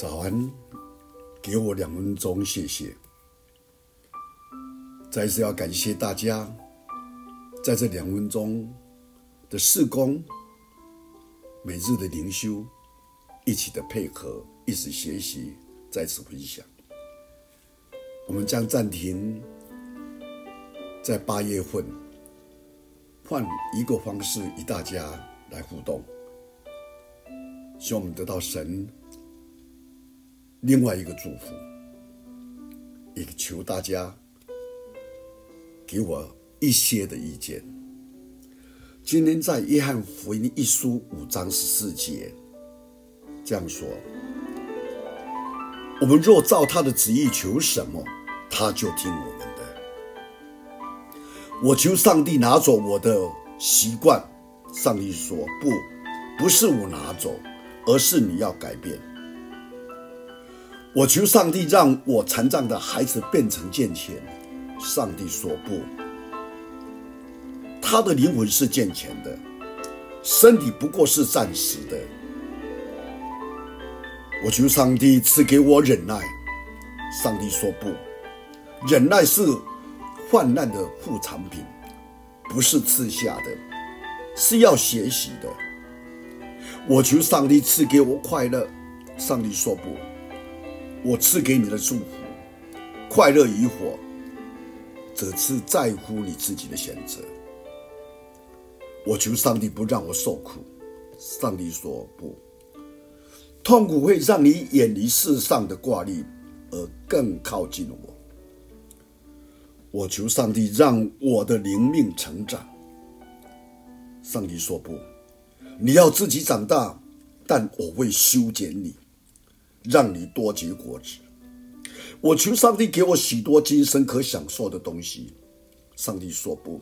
早安，给我两分钟，谢谢。再次要感谢大家，在这两分钟的事工、每日的灵修，一起的配合，一起学习，再次分享。我们将暂停在八月份，换一个方式与大家来互动，希望我们得到神。另外一个祝福，也求大家给我一些的意见。今天在约翰福音一书五章十四节这样说：“我们若照他的旨意求什么，他就听我们的。我求上帝拿走我的习惯，上帝说不，不是我拿走，而是你要改变。”我求上帝让我残障的孩子变成健全，上帝说不。他的灵魂是健全的，身体不过是暂时的。我求上帝赐给我忍耐，上帝说不。忍耐是患难的副产品，不是赐下的，是要学习的。我求上帝赐给我快乐，上帝说不。我赐给你的祝福，快乐与否，只是在乎你自己的选择。我求上帝不让我受苦，上帝说不。痛苦会让你远离世上的挂虑，而更靠近我。我求上帝让我的灵命成长，上帝说不。你要自己长大，但我会修剪你。让你多结果子。我求上帝给我许多今生可享受的东西。上帝说不，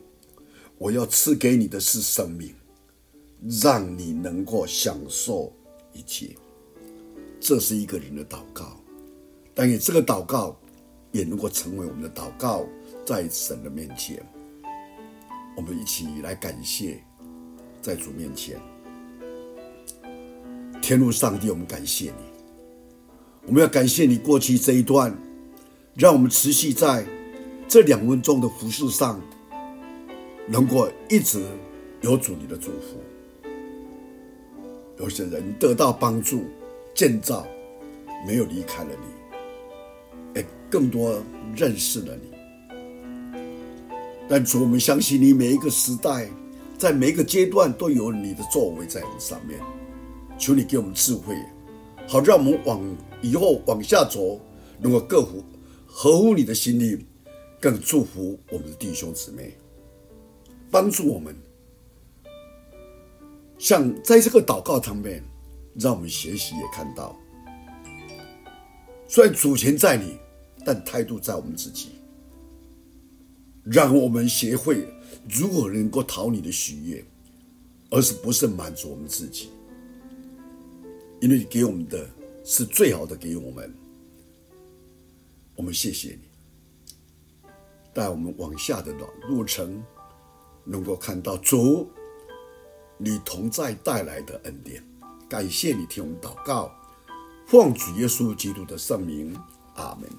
我要赐给你的是生命，让你能够享受一切。这是一个人的祷告，但也这个祷告也能够成为我们的祷告，在神的面前，我们一起来感谢，在主面前，天父上帝，我们感谢你。我们要感谢你过去这一段，让我们持续在这两分钟的服事上，能够一直有主你的祝福。有些人得到帮助、建造，没有离开了你，也更多认识了你。但主，我们相信你每一个时代，在每一个阶段都有你的作为在我们上面。求你给我们智慧。好，让我们往以后往下走，能够更合合乎你的心意，更祝福我们的弟兄姊妹，帮助我们。像在这个祷告上面，让我们学习也看到，虽然主权在你，但态度在我们自己。让我们学会如何能够讨你的喜悦，而是不是满足我们自己。因为你给我们的是最好的，给我们，我们谢谢你，带我们往下的路程，能够看到主你同在带来的恩典。感谢你听我们祷告，奉主耶稣基督的圣名，阿门。